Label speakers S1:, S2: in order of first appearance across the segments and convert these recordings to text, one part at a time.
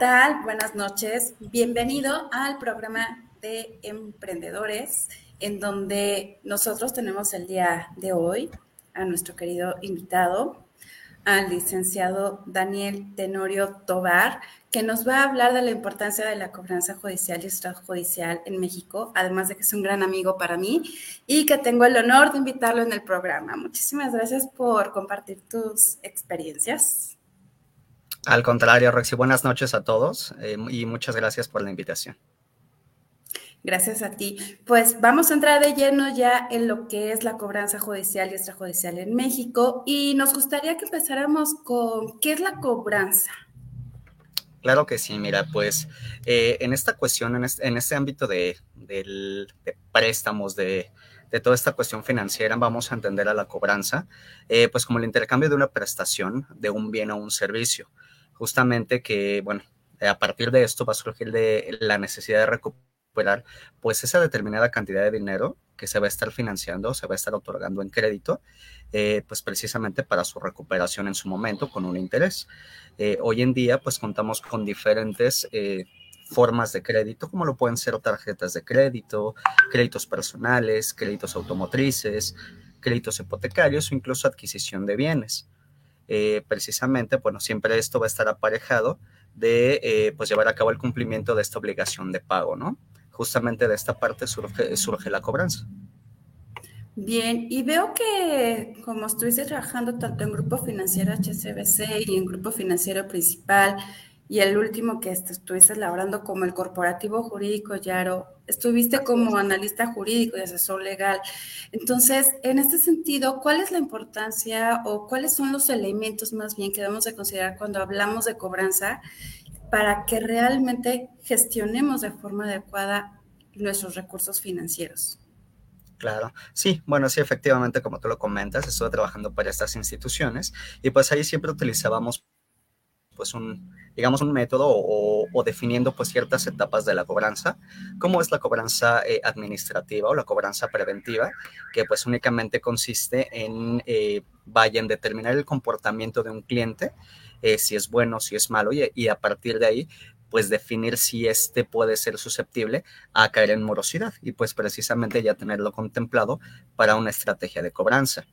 S1: Hola, ¿qué tal? Buenas noches. Bienvenido al programa de emprendedores, en donde nosotros tenemos el día de hoy a nuestro querido invitado, al licenciado Daniel Tenorio Tobar, que nos va a hablar de la importancia de la cobranza judicial y extrajudicial en México, además de que es un gran amigo para mí y que tengo el honor de invitarlo en el programa. Muchísimas gracias por compartir tus experiencias.
S2: Al contrario, Roxy, buenas noches a todos eh, y muchas gracias por la invitación.
S1: Gracias a ti. Pues vamos a entrar de lleno ya en lo que es la cobranza judicial y extrajudicial en México y nos gustaría que empezáramos con qué es la cobranza.
S2: Claro que sí, mira, pues eh, en esta cuestión, en este, ámbito de, préstamos, de, toda esta cuestión financiera, vamos a entender a la cobranza, eh, pues como el intercambio de una prestación de un bien o un servicio. Justamente que, bueno, a partir de esto va a surgir de la necesidad de recuperar pues esa determinada cantidad de dinero que se va a estar financiando, se va a estar otorgando en crédito, eh, pues precisamente para su recuperación en su momento con un interés. Eh, hoy en día, pues contamos con diferentes eh, formas de crédito, como lo pueden ser tarjetas de crédito, créditos personales, créditos automotrices, créditos hipotecarios o incluso adquisición de bienes. Precisamente, bueno, siempre esto va a estar aparejado de pues llevar a cabo el cumplimiento de esta obligación de pago, ¿no? justamente de esta parte surge, surge la cobranza.
S1: Bien, y veo que como estuviste trabajando tanto en Grupo Financiero HCBC y en Grupo Financiero Principal, y el último que estuviste elaborando como el Corporativo Jurídico Yaro, estuviste como analista jurídico y asesor legal. Entonces, en este sentido, ¿cuál es la importancia o cuáles son los elementos más bien que debemos de considerar cuando hablamos de cobranza para que realmente gestionemos de forma adecuada nuestros recursos financieros.
S2: Claro, sí, bueno, sí, efectivamente, como tú lo comentas, estuve trabajando para estas instituciones y pues ahí siempre utilizábamos pues un, digamos, un método o, definiendo pues ciertas etapas de la cobranza, como es la cobranza eh, administrativa o la cobranza preventiva, que pues únicamente consiste en, eh, vaya, en determinar el comportamiento de un cliente eh, si es bueno, si es malo, y, a partir de ahí, pues definir si este puede ser susceptible a caer en morosidad y pues precisamente ya tenerlo contemplado para una estrategia de cobranza.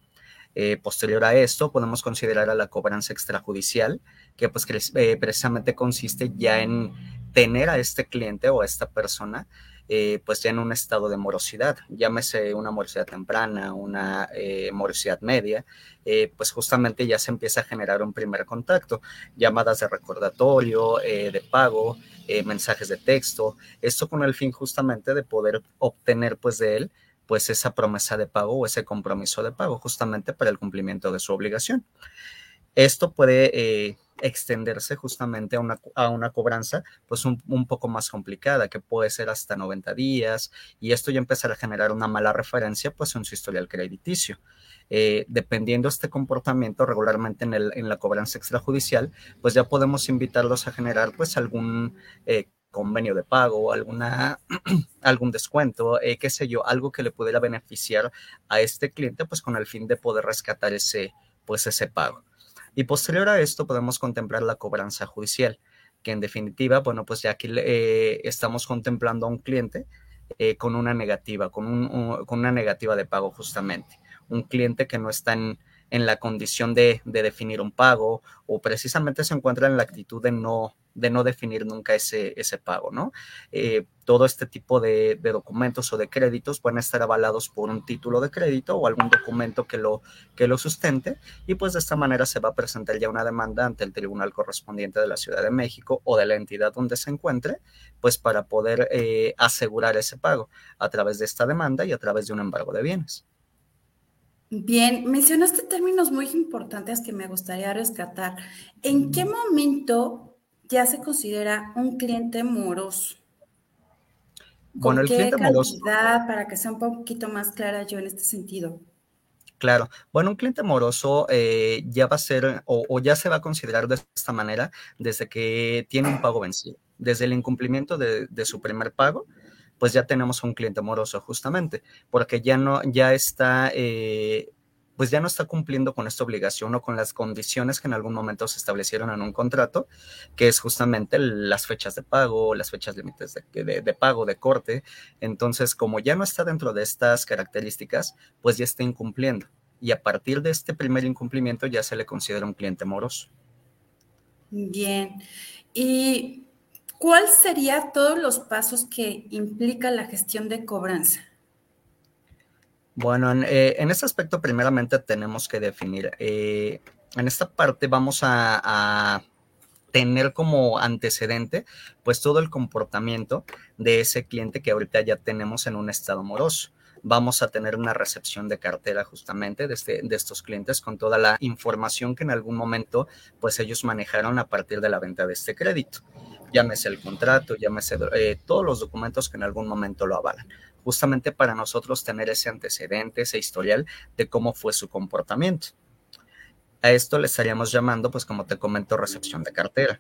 S2: Eh, posterior a esto, podemos considerar a la cobranza extrajudicial, que pues eh, precisamente consiste ya en tener a este cliente o a esta persona eh, pues ya en un estado de morosidad, llámese una morosidad temprana, una eh, morosidad media, pues justamente ya se empieza a generar un primer contacto, llamadas de recordatorio, de pago, mensajes de texto, esto con el fin justamente de poder obtener pues de él pues esa promesa de pago o ese compromiso de pago justamente para el cumplimiento de su obligación. Esto puede extenderse justamente a una, a una cobranza pues un, poco más complicada, que puede ser hasta 90 días, y esto ya empezará a generar una mala referencia pues en su historial crediticio. Eh, dependiendo este comportamiento regularmente en, el, en, la cobranza extrajudicial, pues ya podemos invitarlos a generar pues algún eh, convenio de pago, alguna, algún descuento, eh, qué sé yo, algo que le pudiera beneficiar a este cliente pues con el fin de poder rescatar ese, pues ese pago. Y posterior a esto podemos contemplar la cobranza judicial, que en definitiva, bueno, pues ya aquí eh, estamos contemplando a un cliente eh, con una negativa, con, un, con, una negativa de pago justamente. Un cliente que no está en, en la condición de, de, definir un pago o precisamente se encuentra en la actitud de no, de no definir nunca ese, ese pago, ¿no? Eh, todo este tipo de, documentos o de créditos pueden estar avalados por un título de crédito o algún documento que lo, que lo sustente y pues de esta manera se va a presentar ya una demanda ante el tribunal correspondiente de la Ciudad de México o de la entidad donde se encuentre, pues para poder eh, asegurar ese pago a través de esta demanda y a través de un embargo de bienes.
S1: Bien, mencionaste términos muy importantes que me gustaría rescatar. ¿En qué momento ya se considera un cliente moroso. bueno, el cliente moroso. Para que sea un poquito más clara yo en este sentido.
S2: Claro. Bueno, un cliente moroso eh, ya va a ser o, ya se va a considerar de esta manera desde que tiene un pago vencido. Desde el incumplimiento de, su primer pago, pues ya tenemos un cliente moroso justamente, porque ya no, ya está, eh, pues ya no está cumpliendo con esta obligación o con las condiciones que en algún momento se establecieron en un contrato, que es justamente las fechas de pago, las fechas límites de, de, pago, de corte. Entonces, como ya no está dentro de estas características, pues ya está incumpliendo. Y a partir de este primer incumplimiento ya se le considera un cliente moroso.
S1: Bien. ¿Y cuál sería todos los pasos que implica la gestión de cobranza?
S2: Bueno, en, eh, este aspecto primeramente tenemos que definir, eh, en esta parte vamos a, tener como antecedente pues todo el comportamiento de ese cliente que ahorita ya tenemos en un estado moroso. Vamos a tener una recepción de cartera justamente de, este, de estos clientes con toda la información que en algún momento pues ellos manejaron a partir de la venta de este crédito. Llámese el contrato, llámese eh, todos los documentos que en algún momento lo avalan justamente para nosotros tener ese antecedente, ese historial de cómo fue su comportamiento. A esto le estaríamos llamando, pues como te comento, recepción de cartera.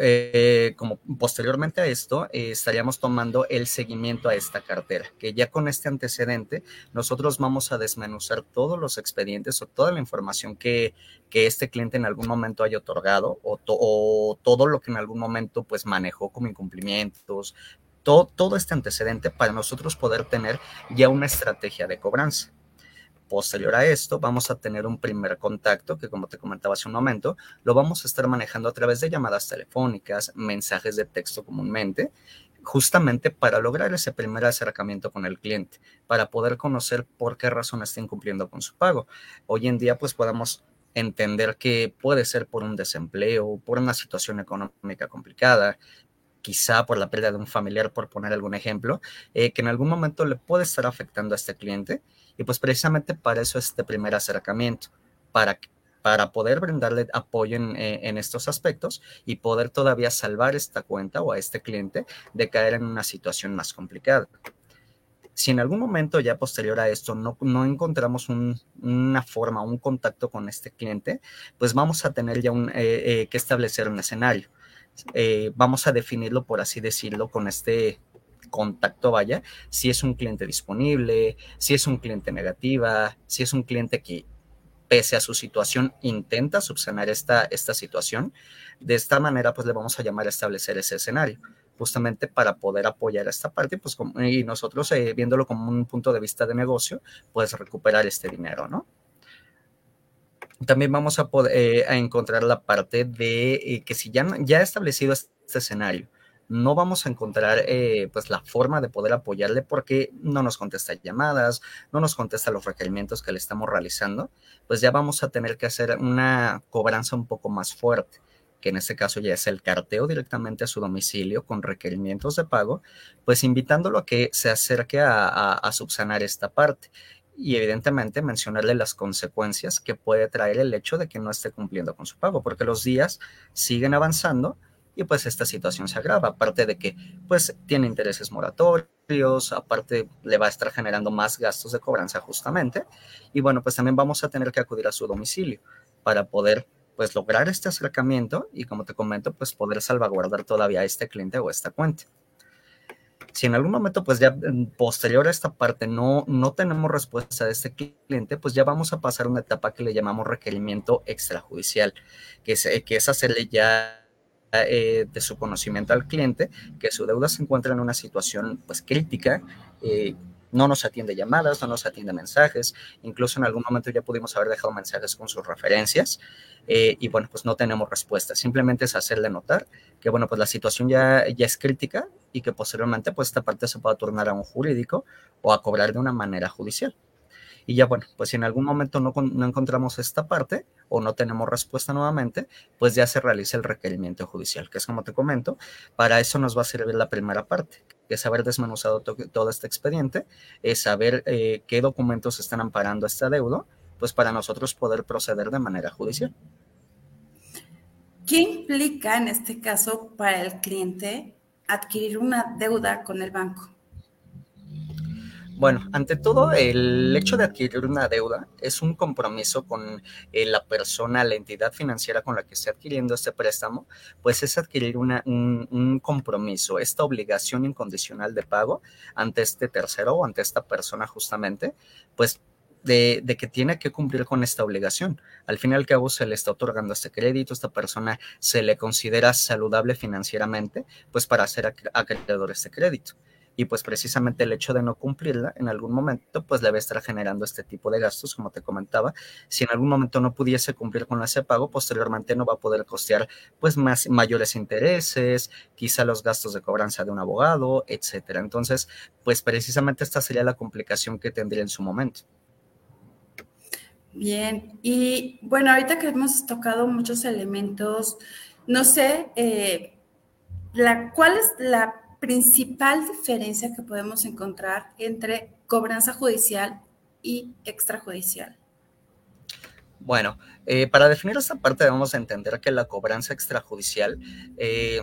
S2: Eh, como posteriormente a esto, eh, estaríamos tomando el seguimiento a esta cartera, que ya con este antecedente, nosotros vamos a desmenuzar todos los expedientes o toda la información que, que este cliente en algún momento haya otorgado o, o, todo lo que en algún momento pues manejó como incumplimientos, todo, este antecedente para nosotros poder tener ya una estrategia de cobranza. Posterior a esto, vamos a tener un primer contacto que, como te comentaba hace un momento, lo vamos a estar manejando a través de llamadas telefónicas, mensajes de texto comúnmente, justamente para lograr ese primer acercamiento con el cliente, para poder conocer por qué razón está incumpliendo con su pago. Hoy en día, pues podemos entender que puede ser por un desempleo, por una situación económica complicada, quizá por la pérdida de un familiar, por poner algún ejemplo, eh, que en algún momento le puede estar afectando a este cliente. Y pues precisamente para eso este primer acercamiento, para, para poder brindarle apoyo en, eh, en, estos aspectos y poder todavía salvar esta cuenta o a este cliente de caer en una situación más complicada. Si en algún momento ya posterior a esto no, no encontramos una forma, un contacto con este cliente, pues vamos a tener ya un, eh, que establecer un escenario eh, vamos a definirlo, por así decirlo, con este contacto, vaya, si es un cliente disponible, si es un cliente negativa, si es un cliente que pese a su situación intenta subsanar esta, esta situación. De esta manera, pues le vamos a llamar a establecer ese escenario, justamente para poder apoyar a esta parte, pues y nosotros eh, viéndolo como un punto de vista de negocio, pues recuperar este dinero, ¿no? también vamos a poder eh, a encontrar la parte de eh, que si ya, ya establecido este escenario, no vamos a encontrar eh, pues la forma de poder apoyarle porque no nos contesta llamadas, no nos contesta los requerimientos que le estamos realizando, pues ya vamos a tener que hacer una cobranza un poco más fuerte que en este caso ya es el carteo directamente a su domicilio con requerimientos de pago, pues invitándolo a que se acerque a subsanar esta parte y evidentemente mencionarle las consecuencias que puede traer el hecho de que no esté cumpliendo con su pago, porque los días siguen avanzando y pues esta situación se agrava, aparte de que pues tiene intereses moratorios, aparte le va a estar generando más gastos de cobranza justamente, y bueno, pues también vamos a tener que acudir a su domicilio para poder pues lograr este acercamiento y como te comento, pues poder salvaguardar todavía a este cliente o esta cuenta. Si en algún momento, pues ya posterior a esta parte no, no tenemos respuesta de este cliente, pues ya vamos a pasar a una etapa que le llamamos requerimiento extrajudicial, que es, que es hacerle ya eh, de su conocimiento al cliente que su deuda se encuentra en una situación pues crítica, eh, no nos atiende llamadas, no nos atiende mensajes, incluso en algún momento ya pudimos haber dejado mensajes con sus referencias eh, y bueno, pues no tenemos respuesta, simplemente es hacerle notar que bueno, pues la situación ya, ya es crítica y que posteriormente pues esta parte se pueda turnar a un jurídico o a cobrar de una manera judicial. Y ya bueno, pues si en algún momento no, no, encontramos esta parte o no tenemos respuesta nuevamente, pues ya se realiza el requerimiento judicial, que es como te comento, para eso nos va a servir la primera parte, que es haber desmenuzado todo este expediente, es saber eh, qué documentos están amparando esta deuda, pues para nosotros poder proceder de manera judicial.
S1: ¿Qué implica en este caso para el cliente adquirir una deuda con el banco?
S2: Bueno, ante todo, el hecho de adquirir una deuda es un compromiso con eh, la persona, la entidad financiera con la que esté adquiriendo este préstamo, pues es adquirir una, un, compromiso, esta obligación incondicional de pago ante este tercero o ante esta persona justamente, pues de, que tiene que cumplir con esta obligación. Al fin y al cabo se le está otorgando este crédito, esta persona se le considera saludable financieramente, pues para ser acreedor de este crédito y pues precisamente el hecho de no cumplirla en algún momento pues le va a estar generando este tipo de gastos, como te comentaba. Si en algún momento no pudiese cumplir con ese pago, posteriormente no va a poder costear pues más mayores intereses, quizá los gastos de cobranza de un abogado, etcétera. Entonces, pues precisamente esta sería la complicación que tendría en su momento.
S1: Bien, y bueno, ahorita que hemos tocado muchos elementos, no sé, eh, la, ¿cuál es la principal diferencia que podemos encontrar entre cobranza judicial y extrajudicial?
S2: Bueno, eh, para definir esta parte debemos entender que la cobranza extrajudicial, eh,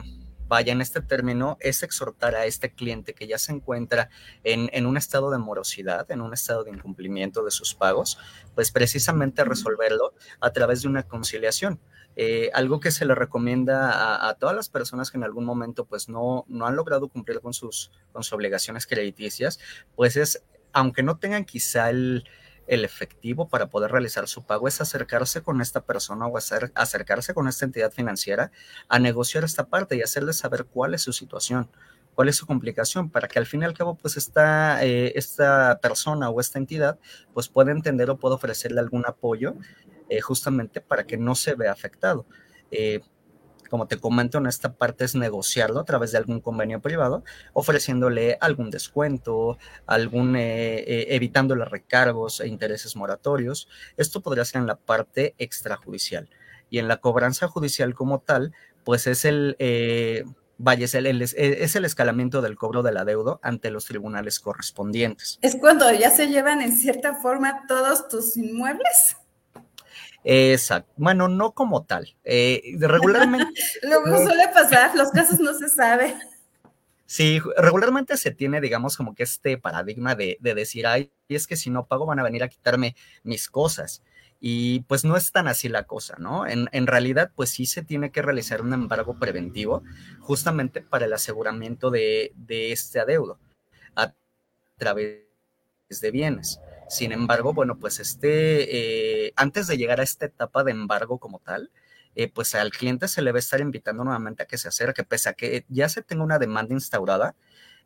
S2: vaya en este término, es exhortar a este cliente que ya se encuentra en, en, un estado de morosidad, en un estado de incumplimiento de sus pagos, pues precisamente resolverlo a través de una conciliación. Eh, algo que se le recomienda a, todas las personas que en algún momento pues no, no han logrado cumplir con sus, con sus obligaciones crediticias, pues es, aunque no tengan quizá el, el efectivo para poder realizar su pago es acercarse con esta persona o hacer, acercarse con esta entidad financiera a negociar esta parte y hacerles saber cuál es su situación, cuál es su complicación, para que al fin y al cabo pues esta, eh, esta persona o esta entidad pues pueda entender o pueda ofrecerle algún apoyo eh, justamente para que no se vea afectado. Eh, como te comento, en esta parte es negociarlo a través de algún convenio privado, ofreciéndole algún descuento, algún, eh, evitándole recargos e intereses moratorios. Esto podría ser en la parte extrajudicial. Y en la cobranza judicial como tal, pues es el, vaya, es el, es el escalamiento del cobro de la deuda ante los tribunales correspondientes.
S1: Es cuando ya se llevan en cierta forma todos tus inmuebles.
S2: Exacto. Bueno, no como tal. Eh, regularmente.
S1: Luego suele pasar, los casos no se sabe.
S2: Sí, regularmente se tiene, digamos, como que este paradigma de, decir, ay, es que si no pago van a venir a quitarme mis cosas. Y pues no es tan así la cosa, ¿no? En, realidad, pues sí se tiene que realizar un embargo preventivo justamente para el aseguramiento de, de este adeudo a través de bienes. Sin embargo, bueno, pues este, eh, antes de llegar a esta etapa de embargo como tal, eh, pues al cliente se le va a estar invitando nuevamente a que se acerque, pese a que ya se tenga una demanda instaurada,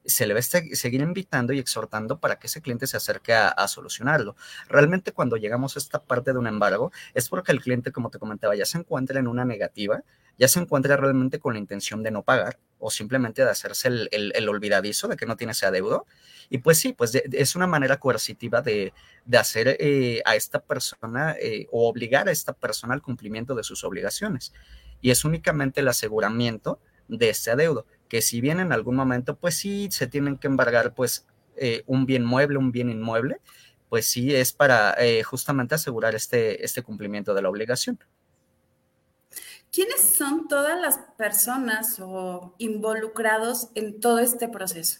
S2: se le va a seguir invitando y exhortando para que ese cliente se acerque a, solucionarlo. Realmente cuando llegamos a esta parte de un embargo es porque el cliente, como te comentaba, ya se encuentra en una negativa, ya se encuentra realmente con la intención de no pagar o simplemente de hacerse el, olvidadizo de que no tiene ese adeudo. Y pues sí, pues es una manera coercitiva de, hacer eh, a esta persona eh, o obligar a esta persona al cumplimiento de sus obligaciones. Y es únicamente el aseguramiento de ese adeudo, que si bien en algún momento, pues sí, se tienen que embargar pues eh, un bien mueble, un bien inmueble, pues sí es para justamente asegurar este, este cumplimiento de la obligación.
S1: ¿Quiénes son todas las personas o involucrados en todo este proceso?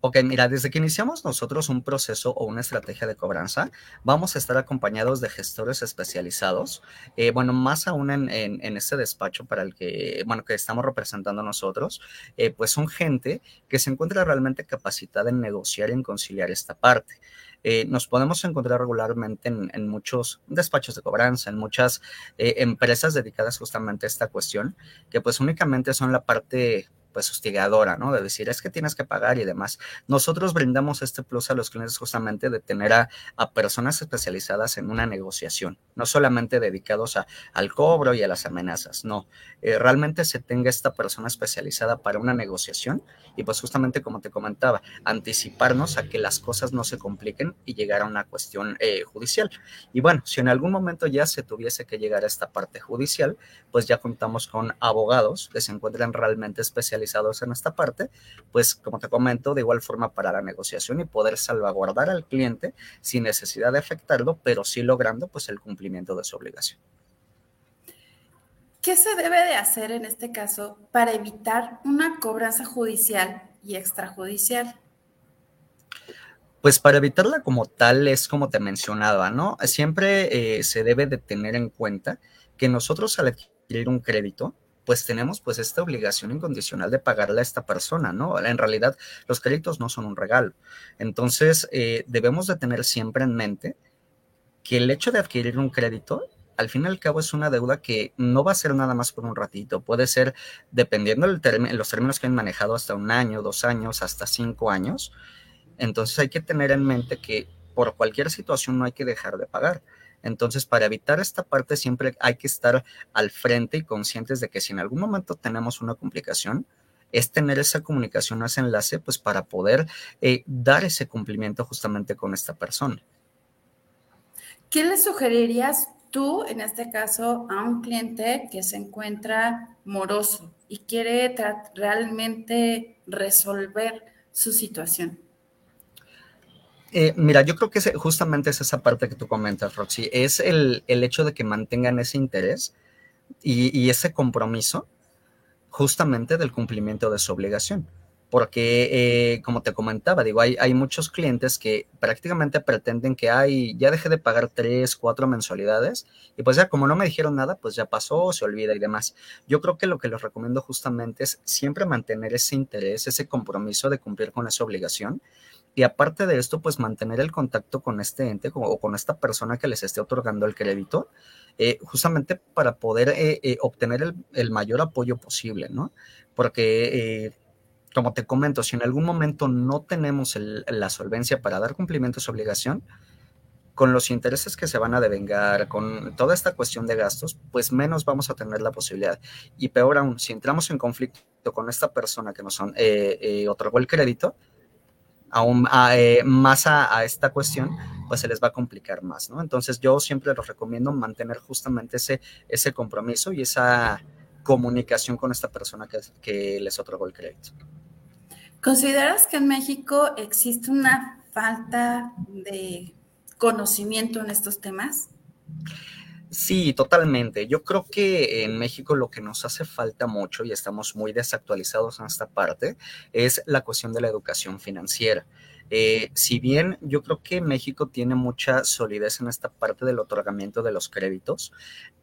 S2: Ok, mira, desde que iniciamos nosotros un proceso o una estrategia de cobranza, vamos a estar acompañados de gestores especializados. Eh, bueno, más aún en, este despacho para el que, bueno, que estamos representando nosotros, eh, pues son gente que se encuentra realmente capacitada en negociar y en conciliar esta parte. Eh, nos podemos encontrar regularmente en, muchos despachos de cobranza, en muchas empresas dedicadas justamente a esta cuestión, que pues únicamente son la parte pues hostigadora, ¿no? De decir, es que tienes que pagar y demás. Nosotros brindamos este plus a los clientes justamente de tener a, personas especializadas en una negociación, no solamente dedicados a, al cobro y a las amenazas, no. Eh, realmente se tenga esta persona especializada para una negociación y pues justamente como te comentaba, anticiparnos a que las cosas no se compliquen y llegar a una cuestión eh, judicial. Y bueno, si en algún momento ya se tuviese que llegar a esta parte judicial, pues ya contamos con abogados que se encuentran realmente especializados en esta parte, pues como te comento, de igual forma para la negociación y poder salvaguardar al cliente sin necesidad de afectarlo, pero sí logrando pues el cumplimiento de su obligación.
S1: ¿Qué se debe de hacer en este caso para evitar una cobranza judicial y extrajudicial?
S2: Pues para evitarla como tal es como te mencionaba, ¿no? Siempre eh, se debe de tener en cuenta que nosotros al adquirir un crédito, pues tenemos pues esta obligación incondicional de pagarle a esta persona, ¿no? En realidad los créditos no son un regalo. Entonces eh, debemos de tener siempre en mente que el hecho de adquirir un crédito al fin y al cabo es una deuda que no va a ser nada más por un ratito, puede ser, dependiendo de los términos que han manejado, hasta un año, dos años, hasta cinco años. Entonces hay que tener en mente que por cualquier situación no hay que dejar de pagar. Entonces, para evitar esta parte, siempre hay que estar al frente y conscientes de que si en algún momento tenemos una complicación, es tener esa comunicación, ese enlace, pues para poder eh, dar ese cumplimiento justamente con esta persona.
S1: ¿Qué le sugerirías tú, en este caso, a un cliente que se encuentra moroso y quiere realmente resolver su situación?
S2: Eh, mira, yo creo que justamente es esa parte que tú comentas, Roxy, es el, hecho de que mantengan ese interés y, ese compromiso justamente del cumplimiento de su obligación. Porque, eh, como te comentaba, digo, hay, hay, muchos clientes que prácticamente pretenden que hay, ya dejé de pagar tres, cuatro mensualidades y pues ya como no me dijeron nada, pues ya pasó, se olvida y demás. Yo creo que lo que les recomiendo justamente es siempre mantener ese interés, ese compromiso de cumplir con esa obligación y aparte de esto, pues mantener el contacto con este ente o con esta persona que les esté otorgando el crédito, eh, justamente para poder eh, eh, obtener el, mayor apoyo posible, ¿no? Porque, como te comento, si en algún momento no tenemos la solvencia para dar cumplimiento a su obligación, con los intereses que se van a devengar, con toda esta cuestión de gastos, pues menos vamos a tener la posibilidad. Y peor aún, si entramos en conflicto con esta persona que nos otorgó el crédito, aún eh, más a, esta cuestión, pues se les va a complicar más, ¿no? Entonces yo siempre les recomiendo mantener justamente ese, ese compromiso y esa comunicación con esta persona que, que les otorgó el crédito.
S1: ¿Consideras que en México existe una falta de conocimiento en estos temas?
S2: Sí, totalmente. Yo creo que en México lo que nos hace falta mucho, y estamos muy desactualizados en esta parte, es la cuestión de la educación financiera. Eh, si bien yo creo que México tiene mucha solidez en esta parte del otorgamiento de los créditos,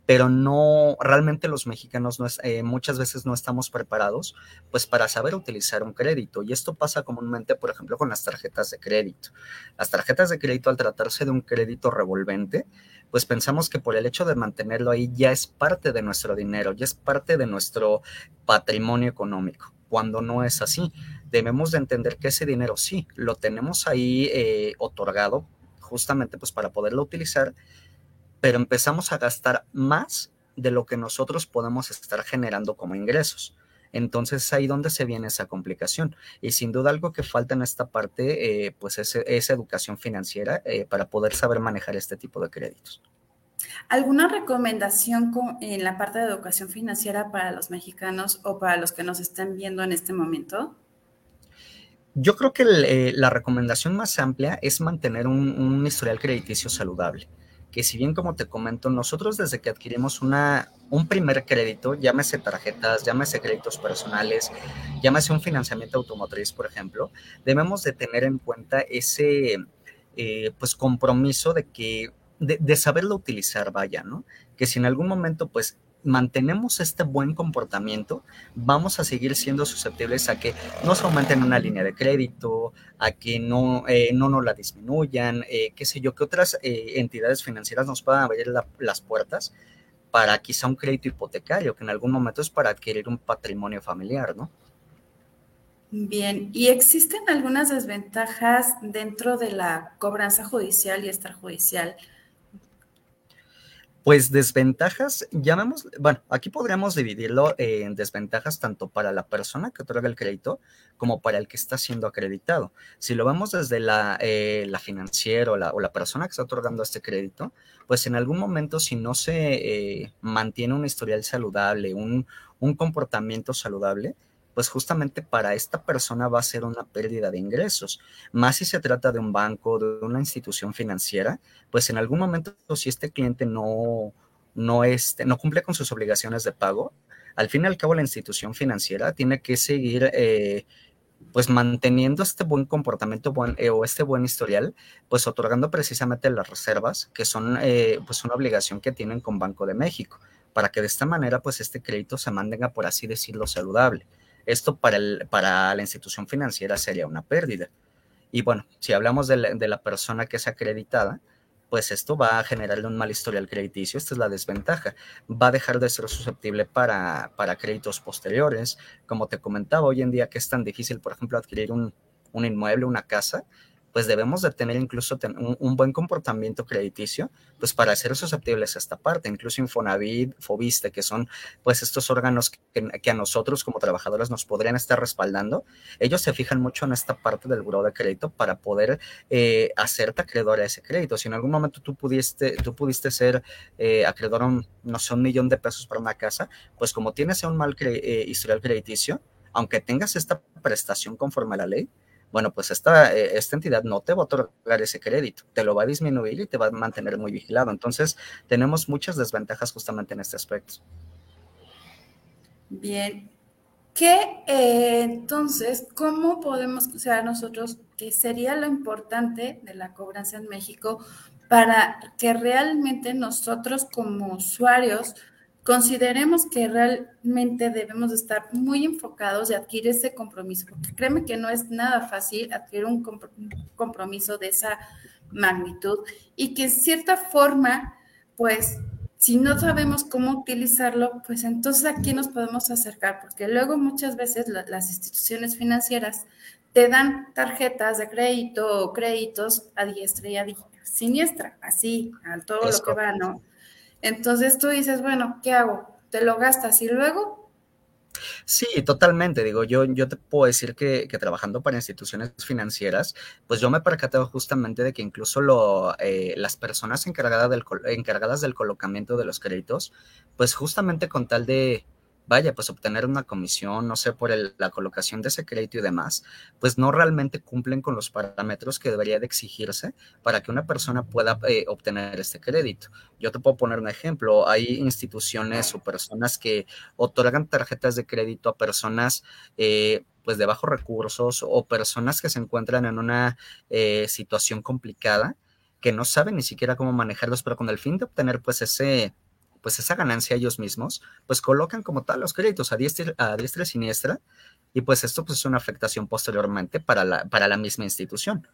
S2: pero no, realmente los mexicanos eh, muchas veces no estamos preparados pues para saber utilizar un crédito. Y esto pasa comúnmente, por ejemplo, con las tarjetas de crédito. Las tarjetas de crédito, al tratarse de un crédito revolvente, pues pensamos que por el hecho de mantenerlo ahí ya es parte de nuestro dinero, ya es parte de nuestro patrimonio económico, cuando no es así. Debemos de entender que ese dinero sí, lo tenemos ahí eh, otorgado justamente pues para poderlo utilizar, pero empezamos a gastar más de lo que nosotros podemos estar generando como ingresos. Entonces es ahí donde se viene esa complicación. Y sin duda algo que falta en esta parte, eh, pues es, esa educación financiera eh, para poder saber manejar este tipo de créditos.
S1: ¿Alguna recomendación en la parte de educación financiera para los mexicanos o para los que nos estén viendo en este momento?
S2: Yo creo que eh, la recomendación más amplia es mantener un historial crediticio saludable que si bien como te comento, nosotros desde que adquirimos una, un primer crédito, llámese tarjetas, llámese créditos personales, llámese un financiamiento automotriz, por ejemplo, debemos de tener en cuenta ese eh, pues compromiso de que de, de, saberlo utilizar, vaya, ¿no? Que si en algún momento pues mantenemos este buen comportamiento, vamos a seguir siendo susceptibles a que nos aumenten una línea de crédito, a que no, eh, no la disminuyan, eh, qué sé yo, que otras eh, entidades financieras nos puedan abrir las puertas para quizá un crédito hipotecario, que en algún momento es para adquirir un patrimonio familiar, ¿no?
S1: Bien, ¿y existen algunas desventajas dentro de la cobranza judicial y extrajudicial?
S2: Pues desventajas, llamamos, bueno, aquí podríamos dividirlo en desventajas tanto para la persona que otorga el crédito como para el que está siendo acreditado. Si lo vemos desde la, eh, la financiera o la, o la, persona que está otorgando este crédito, pues en algún momento si no se eh, mantiene un historial saludable, un, un comportamiento saludable, pues justamente para esta persona va a ser una pérdida de ingresos. Más si se trata de un banco, de una institución financiera, pues en algún momento si este cliente no, no, este, no cumple con sus obligaciones de pago, al fin y al cabo la institución financiera tiene que seguir eh, pues manteniendo este buen comportamiento eh, o este buen historial, pues otorgando precisamente las reservas, que son eh, pues una obligación que tienen con Banco de México para que de esta manera pues este crédito se mantenga, por así decirlo, saludable. Esto para, el, para la institución financiera sería una pérdida. Y bueno, si hablamos de la, persona que es acreditada, pues esto va a generarle un mal historial crediticio. Esta es la desventaja. Va a dejar de ser susceptible para, para créditos posteriores. Como te comentaba, hoy en día que es tan difícil, por ejemplo, adquirir un, un inmueble, una casa, pues debemos de tener incluso un, buen comportamiento crediticio, pues para ser susceptibles a esta parte, incluso Infonavit, Fobiste, que son pues estos órganos que, a nosotros como trabajadores nos podrían estar respaldando, ellos se fijan mucho en esta parte del buro de crédito para poder eh, hacerte acreedor a ese crédito. Si en algún momento tú pudiste, tú pudiste ser eh, acreedor a un, no sé, un millón de pesos para una casa, pues como tienes un mal eh, historial crediticio, aunque tengas esta prestación conforme a la ley, bueno, pues esta, eh, esta entidad no te va a otorgar ese crédito, te lo va a disminuir y te va a mantener muy vigilado. Entonces, tenemos muchas desventajas justamente en este aspecto.
S1: Bien. ¿Qué eh, entonces, cómo podemos, sea, nosotros, qué sería lo importante de la cobranza en México para que realmente nosotros como usuarios consideremos que realmente debemos estar muy enfocados de adquirir ese compromiso, porque créeme que no es nada fácil adquirir un compromiso de esa magnitud y que en cierta forma, pues, si no sabemos cómo utilizarlo, pues entonces aquí nos podemos acercar, porque luego muchas veces las instituciones financieras te dan tarjetas de crédito o créditos a diestra y a siniestra, así, a todo lo que va, ¿no? Entonces tú dices, bueno, ¿qué hago? ¿Te lo gastas y luego?
S2: Sí, totalmente. Digo, yo, yo te puedo decir que, trabajando para instituciones financieras, pues yo me he percatado justamente de que incluso lo, eh, las personas del, encargadas del colocamiento de los créditos, pues justamente con tal de, vaya, pues obtener una comisión, no sé, por la colocación de ese crédito y demás, pues no realmente cumplen con los parámetros que debería de exigirse para que una persona pueda eh, obtener este crédito. Yo te puedo poner un ejemplo, hay instituciones o personas que otorgan tarjetas de crédito a personas... Eh, pues de bajos recursos o personas que se encuentran en una eh, situación complicada que no saben ni siquiera cómo manejarlos, pero con el fin de obtener pues ese, pues esa ganancia ellos mismos, pues colocan como tal los créditos a diestra, a diestra y siniestra, y pues esto pues es una afectación posteriormente para la, para la misma institución.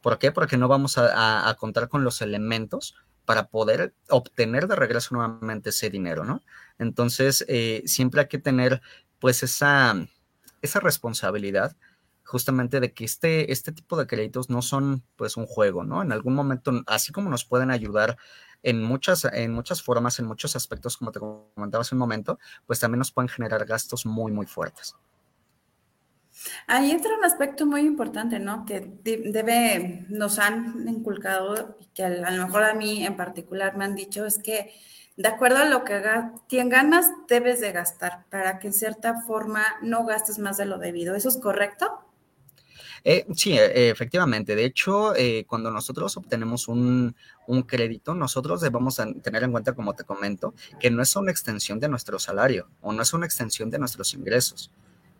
S2: ¿Por qué? Porque no vamos a, contar con los elementos para poder obtener de regreso nuevamente ese dinero, ¿no? Entonces, eh, siempre hay que tener pues esa, esa responsabilidad justamente de que este, este tipo de créditos no son pues un juego, ¿no? En algún momento, así como nos pueden ayudar en muchas, en muchas formas, en muchos aspectos, como te comentaba hace un momento, pues también nos pueden generar gastos muy, muy fuertes.
S1: Ahí entra un aspecto muy importante, ¿no? Que debe, nos han inculcado que a lo mejor a mí en particular me han dicho es que de acuerdo a lo que ganas, debes de gastar para que en cierta forma no gastes más de lo debido. ¿Eso es correcto?
S2: Eh, sí, e, efectivamente. De hecho, eh, cuando nosotros obtenemos un, crédito, nosotros debemos tener en cuenta, como te comento, que no es una extensión de nuestro salario o no es una extensión de nuestros ingresos.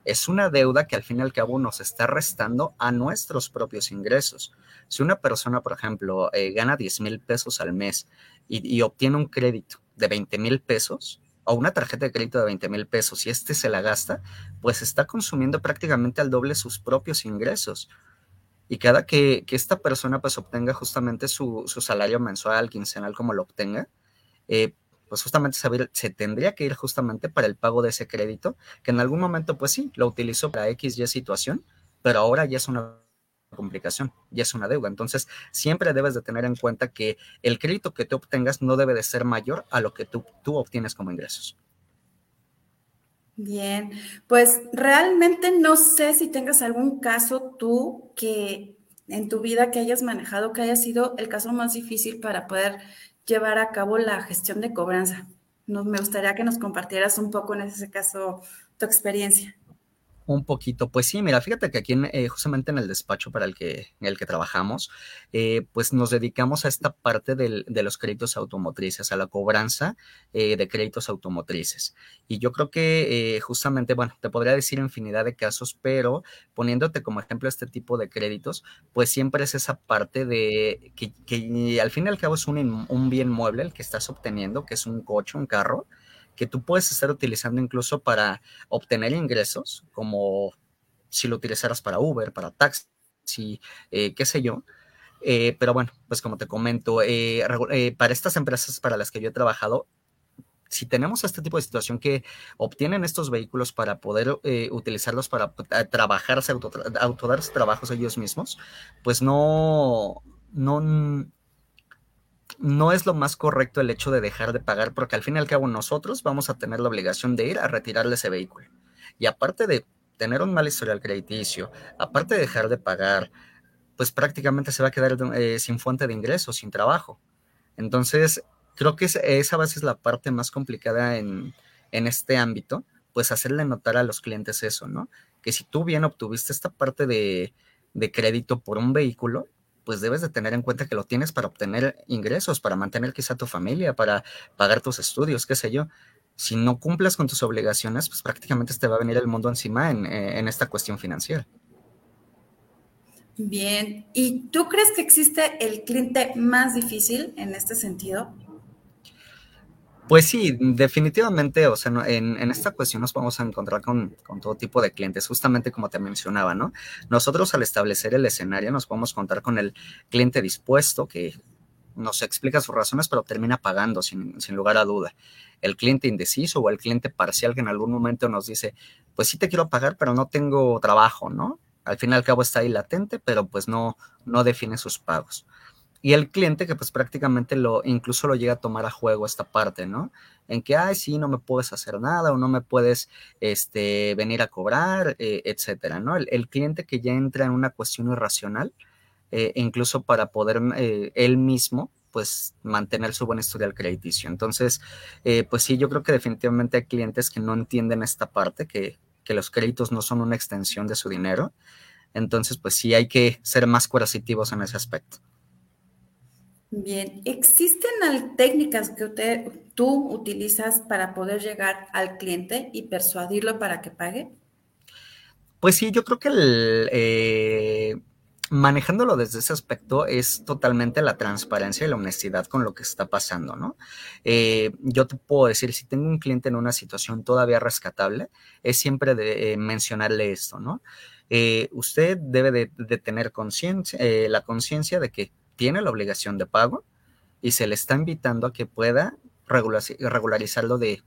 S2: Es una deuda que al fin y al cabo nos está restando a nuestros propios ingresos. Si una persona, por ejemplo, eh, gana 10 mil pesos al mes y, y obtiene un crédito de 20 mil pesos, o una tarjeta de crédito de 20 mil pesos y este se la gasta, pues está consumiendo prácticamente al doble sus propios ingresos. Y cada que, esta persona pues obtenga justamente su, salario mensual, quincenal, como lo obtenga, eh, pues justamente saber, se tendría que ir justamente para el pago de ese crédito, que en algún momento pues sí, lo utilizó para X, Y situación, pero ahora ya es una complicación, ya es una deuda. Entonces, siempre debes de tener en cuenta que el crédito que tú obtengas no debe de ser mayor a lo que tú, tú obtienes como ingresos.
S1: Bien, pues realmente no sé si tengas algún caso tú que en tu vida que hayas manejado, que haya sido el caso más difícil para poder llevar a cabo la gestión de cobranza. Nos, me gustaría que nos compartieras un poco en ese caso tu experiencia.
S2: Un poquito, pues sí, mira, fíjate que aquí eh, justamente en el despacho para el que, en el que trabajamos, eh, pues nos dedicamos a esta parte de los créditos automotrices, a la cobranza eh, de créditos automotrices. Y yo creo que justamente, bueno, te podría decir infinidad de casos, pero poniéndote como ejemplo este tipo de créditos, pues siempre es esa parte de que, al fin y al cabo es un bien mueble el que estás obteniendo, que es un coche, un carro que tú puedes estar utilizando incluso para obtener ingresos, como si lo utilizaras para Uber, para taxi, eh, qué sé yo. Eh, pero bueno, pues como te comento, eh, para estas empresas para las que yo he trabajado, si tenemos este tipo de situación que obtienen estos vehículos para poder utilizarlos para trabajarse, autodarse trabajos ellos mismos, pues no, no, no es lo más correcto el hecho de dejar de pagar, porque al fin y al cabo nosotros vamos a tener la obligación de ir a retirarle ese vehículo. Y aparte de tener un mal historial crediticio, aparte de dejar de pagar, pues prácticamente se va a quedar eh, sin fuente de ingresos, sin trabajo. Entonces, creo que esa base es la parte más complicada en, este ámbito, pues hacerle notar a los clientes eso, ¿no? Que si tú bien obtuviste esta parte de, de crédito por un vehículo, pues debes de tener en cuenta que lo tienes para obtener ingresos, para mantener quizá tu familia, para pagar tus estudios, qué sé yo. Si no cumples con tus obligaciones, pues prácticamente te va a venir el mundo encima en, eh, en esta cuestión financiera.
S1: Bien, ¿y tú crees que existe el cliente más difícil en este sentido?
S2: Pues sí, definitivamente, o sea, en, esta cuestión nos vamos a encontrar con, todo tipo de clientes, justamente como te mencionaba, ¿no? Nosotros al establecer el escenario nos podemos contar con el cliente dispuesto que nos explica sus razones, pero termina pagando sin, sin lugar a duda. El cliente indeciso o el cliente parcial que en algún momento nos dice, pues sí te quiero pagar, pero no tengo trabajo, ¿no? Al fin y al cabo está ahí latente, pero pues no, no define sus pagos y el cliente que pues prácticamente lo incluso lo llega a tomar a juego esta parte, ¿no? En que, ay, sí, no me puedes hacer nada o no me puedes este, venir a cobrar, eh, etcétera, ¿no? El, cliente que ya entra en una cuestión irracional, eh, incluso para poder eh, él mismo pues mantener su buen historial crediticio. Entonces, pues sí, yo creo que definitivamente hay clientes que no entienden esta parte, que, que los créditos no son una extensión de su dinero. Entonces, pues sí hay que ser más coercitivos en ese aspecto.
S1: Bien, ¿existen técnicas que usted, tú utilizas para poder llegar al cliente y persuadirlo para que pague?
S2: Pues sí, yo creo que eh, manejándolo desde ese aspecto es totalmente la transparencia y la honestidad con lo que está pasando, ¿no? Eh, yo te puedo decir, si tengo un cliente en una situación todavía rescatable, es siempre de eh, mencionarle esto, ¿no? usted debe de, tener la conciencia de que tiene la obligación de pago y se le está invitando a que pueda regularizarlo de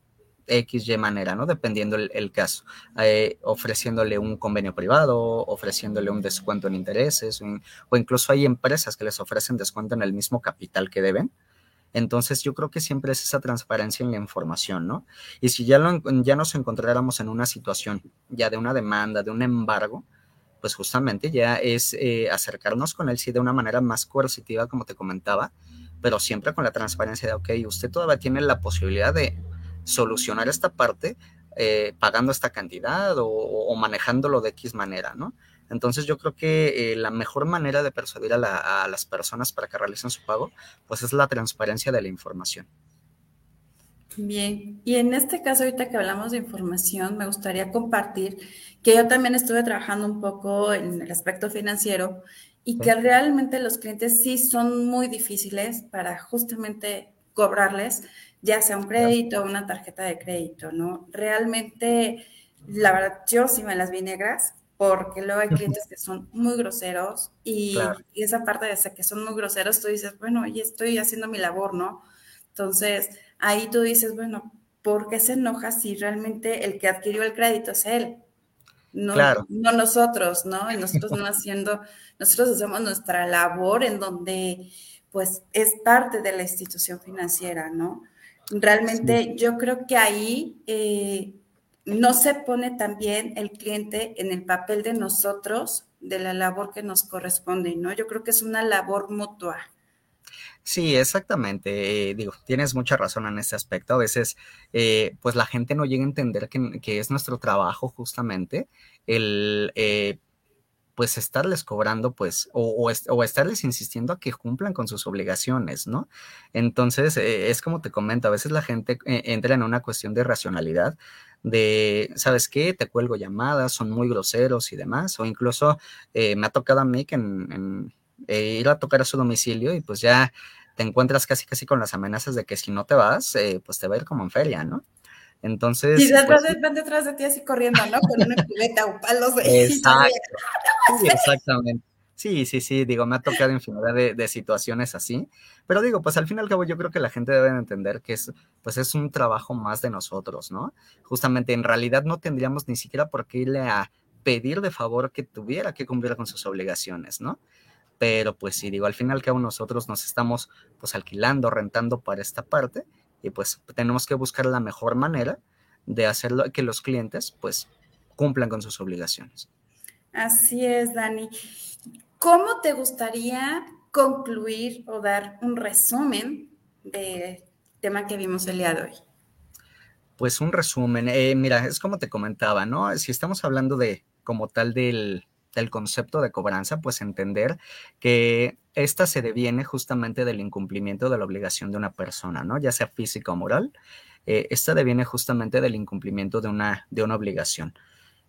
S2: X, Y manera, ¿no? Dependiendo el, caso, eh, ofreciéndole un convenio privado, ofreciéndole un descuento en intereses, o incluso hay empresas que les ofrecen descuento en el mismo capital que deben. Entonces yo creo que siempre es esa transparencia en la información, ¿no? Y si ya, ya nos encontráramos en una situación ya de una demanda, de un embargo, pues justamente ya es eh, acercarnos con él sí de una manera más coercitiva, como te comentaba, pero siempre con la transparencia de, ok, usted todavía tiene la posibilidad de solucionar esta parte eh, pagando esta cantidad o, manejándolo de X manera, ¿no? Entonces yo creo que eh, la mejor manera de persuadir a, a las personas para que realicen su pago, pues es la transparencia de la información.
S1: Bien, y en este caso, ahorita que hablamos de información, me gustaría compartir que yo también estuve trabajando un poco en el aspecto financiero y que realmente los clientes sí son muy difíciles para justamente cobrarles, ya sea un crédito o una tarjeta de crédito, ¿no? Realmente, la verdad, yo sí me las vi negras porque luego hay clientes que son muy groseros y, y esa parte de esa que son muy groseros, tú dices, bueno, oye, estoy haciendo mi labor, ¿no? Entonces, ahí tú dices, bueno, ¿por qué se enoja si realmente el que adquirió el crédito es él? No, no nosotros, ¿no? Y nosotros no haciendo, nosotros hacemos nuestra labor en donde, pues, es parte de la institución financiera, ¿no? Realmente yo creo que ahí eh, no se pone también el cliente en el papel de nosotros, de la labor que nos corresponde, ¿no? Yo creo que es una labor mutua.
S2: Sí, exactamente. Eh, digo, tienes mucha razón en este aspecto. A veces, eh, pues la gente no llega a entender que, es nuestro trabajo justamente el, eh, pues estarles cobrando, pues, o, o, estarles insistiendo a que cumplan con sus obligaciones, ¿no? Entonces, es como te comento, a veces la gente entra en una cuestión de racionalidad, de, ¿sabes qué? Te cuelgo llamadas, son muy groseros y demás, o incluso me ha tocado a mí que en eh, ir a tocar a su domicilio y pues ya te encuentras casi casi con las amenazas de que si no te vas, eh, pues te va a ir como en feria, ¿no? Entonces.
S1: Y detrás, pues, van detrás de ti así corriendo, ¿no? Con una cubeta o palos de.
S2: Exacto. Sí, exactamente. Sí, sí, sí, digo, me ha tocado infinidad de, de, situaciones así, pero digo, pues al fin y al cabo yo creo que la gente debe entender que es, pues es un trabajo más de nosotros, ¿no? Justamente en realidad no tendríamos ni siquiera por qué irle a pedir de favor que tuviera que cumplir con sus obligaciones, ¿no? Pero pues sí, digo, al fin y al cabo nosotros nos estamos pues alquilando, rentando para esta parte y pues tenemos que buscar la mejor manera de hacerlo que los clientes pues cumplan con sus obligaciones.
S1: Así es, Dani. ¿Cómo te gustaría concluir o dar un resumen del tema que vimos el día de hoy?
S2: Pues un resumen, eh, mira, es como te comentaba, ¿no? Si estamos hablando de como tal del, del concepto de cobranza, pues entender que esta se deviene justamente del incumplimiento de la obligación de una persona, ¿no? Ya sea física o moral, eh, esta deviene justamente del incumplimiento de una, de una obligación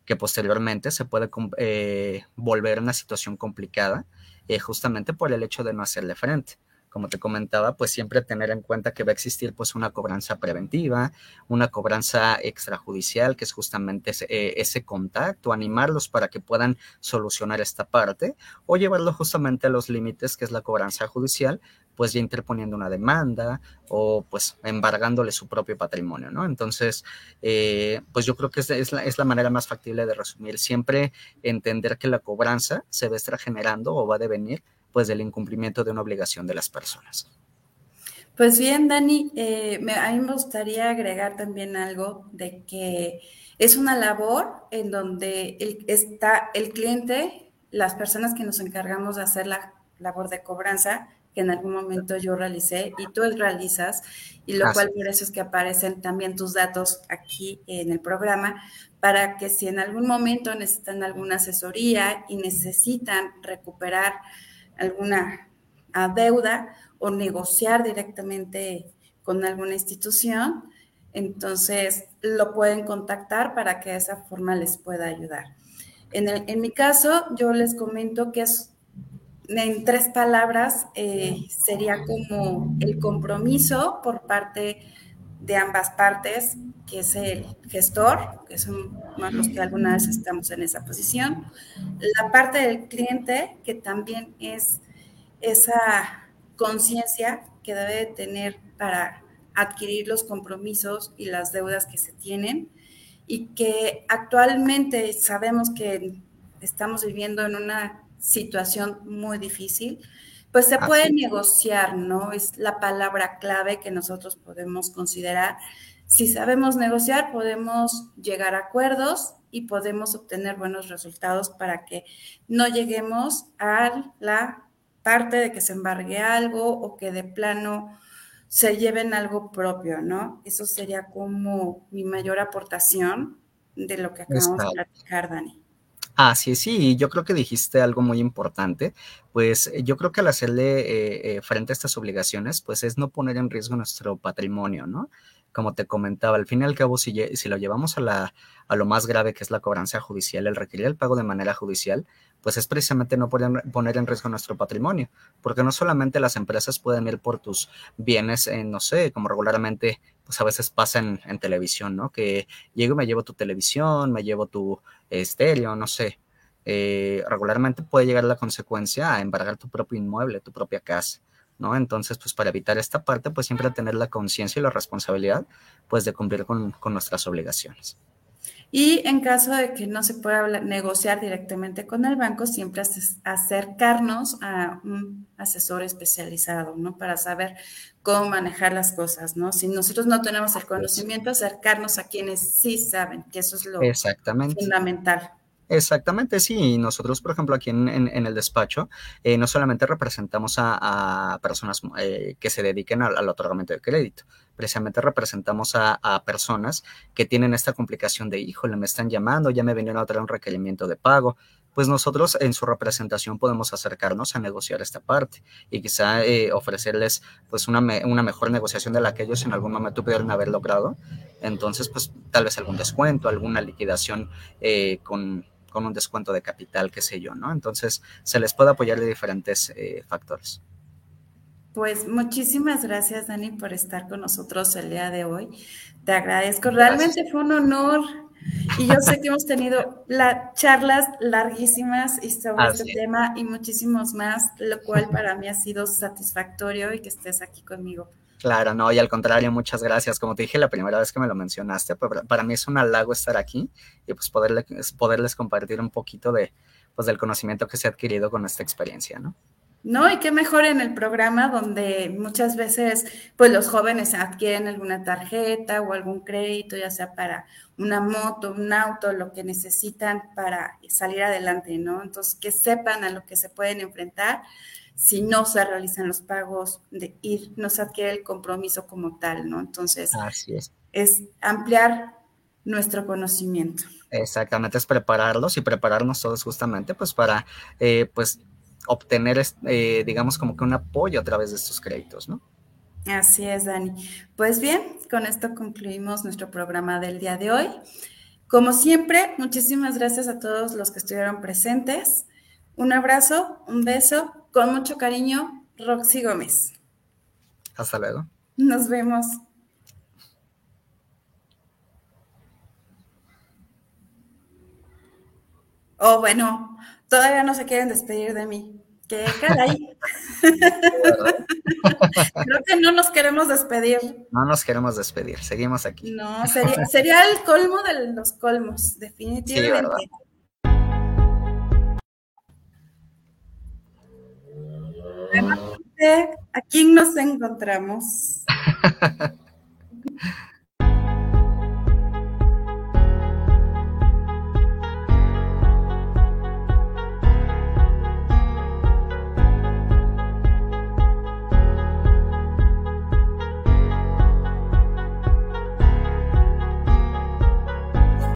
S2: que posteriormente se puede eh, volver una situación complicada eh, justamente por el hecho de no hacerle frente. Como te comentaba, pues siempre tener en cuenta que va a existir pues una cobranza preventiva, una cobranza extrajudicial, que es justamente ese, eh, ese contacto, animarlos para que puedan solucionar esta parte o llevarlo justamente a los límites que es la cobranza judicial, pues ya interponiendo una demanda o pues embargándole su propio patrimonio, ¿no? Entonces, eh, pues yo creo que es, es, la, es, la, manera más factible de resumir. Siempre entender que la cobranza se va a estar generando o va a devenir pues del incumplimiento de una obligación de las personas.
S1: Pues bien, Dani, eh, me, a mí me gustaría agregar también algo de que es una labor en donde el, está el cliente, las personas que nos encargamos de hacer la labor de cobranza, que en algún momento yo realicé y tú realizas, y lo cual por eso es que aparecen también tus datos aquí en el programa, para que si en algún momento necesitan alguna asesoría y necesitan recuperar alguna deuda o negociar directamente con alguna institución, entonces lo pueden contactar para que de esa forma les pueda ayudar. En, en mi caso, yo les comento que es en tres palabras, eh, sería como el compromiso por parte de ambas partes, que es el gestor, que son los que alguna vez estamos en esa posición, la parte del cliente, que también es esa conciencia que debe tener para adquirir los compromisos y las deudas que se tienen y que actualmente sabemos que estamos viviendo en una situación muy difícil, pues se puede negociar, ¿no? Es la palabra clave que nosotros podemos considerar. Si sabemos negociar, podemos llegar a acuerdos y podemos obtener buenos resultados para que no lleguemos a la parte de que se embargue algo o que de plano se lleven algo propio, ¿no? Eso sería como mi mayor aportación de lo que acabamos de platicar, Dani.
S2: Ah, sí, sí, yo creo que dijiste algo muy importante, pues yo creo que al hacerle eh, eh, frente a estas obligaciones, pues es no poner en riesgo nuestro patrimonio, ¿no? Como te comentaba, al fin y al cabo, si, si lo llevamos a, la, a lo más grave que es la cobranza judicial, el requerir el pago de manera judicial, pues es precisamente no poner en riesgo nuestro patrimonio, porque no solamente las empresas pueden ir por tus bienes, no sé, como regularmente pues a veces pasa en, televisión, ¿no? Que llego y me llevo tu televisión, me llevo tu estéreo, no sé. Eh, regularmente puede llegar la consecuencia a embargar tu propio inmueble, tu propia casa, ¿no? Entonces, pues para evitar esta parte, pues siempre tener la conciencia y la responsabilidad, pues de cumplir con, con nuestras obligaciones.
S1: Y en caso de que no se pueda negociar directamente con el banco, siempre acercarnos a un asesor especializado, ¿no? Para saber cómo manejar las cosas, ¿no? Si nosotros no tenemos el conocimiento, acercarnos a quienes sí saben, que eso es lo fundamental.
S2: Exactamente, sí. Nosotros, por ejemplo, aquí en, el despacho, eh, no solamente representamos a, personas eh, que se dediquen al, otorgamiento de crédito, precisamente representamos a, personas que tienen esta complicación de, híjole, me están llamando, ya me vinieron a traer un requerimiento de pago. Pues nosotros en su representación podemos acercarnos a negociar esta parte y quizá eh, ofrecerles pues una, una mejor negociación de la que ellos en algún momento pudieron haber logrado. Entonces, pues tal vez algún descuento, alguna liquidación con con un descuento de capital, qué sé yo, ¿no? Entonces, se les puede apoyar de diferentes eh, factores.
S1: Pues muchísimas gracias, Dani, por estar con nosotros el día de hoy. Te agradezco. Realmente fue un honor. Y yo sé que hemos tenido la, charlas larguísimas sobre este tema y muchísimos más, lo cual para mí ha sido satisfactorio y que estés aquí conmigo.
S2: Claro, no, y al contrario, muchas gracias. Como te dije la primera vez que me lo mencionaste, pues, para mí es un halago estar aquí y pues poderles, poderles compartir un poquito de, pues, del conocimiento que se ha adquirido con esta experiencia, ¿no?
S1: No, y qué mejor en el programa donde muchas veces pues los jóvenes adquieren alguna tarjeta o algún crédito, ya sea para una moto, un auto, lo que necesitan para salir adelante, ¿no? Entonces, que sepan a lo que se pueden enfrentar si no se realizan los pagos de ir, no se adquiere el compromiso como tal, ¿no? Entonces,
S2: Así es.
S1: es ampliar nuestro conocimiento.
S2: Exactamente, es prepararlos y prepararnos todos justamente pues para eh, pues obtener, eh, digamos, como que un apoyo a través de estos créditos, ¿no?
S1: Así es, Dani. Pues bien, con esto concluimos nuestro programa del día de hoy. Como siempre, muchísimas gracias a todos los que estuvieron presentes. Un abrazo, un beso, con mucho cariño, Roxy Gómez.
S2: Hasta luego.
S1: Nos vemos. Oh, bueno, todavía no se quieren despedir de mí. ¿Qué caray? Creo que no nos queremos despedir.
S2: No nos queremos despedir, seguimos aquí.
S1: No, sería, el colmo de los colmos, definitivamente. Sí, ¿A quién nos encontramos?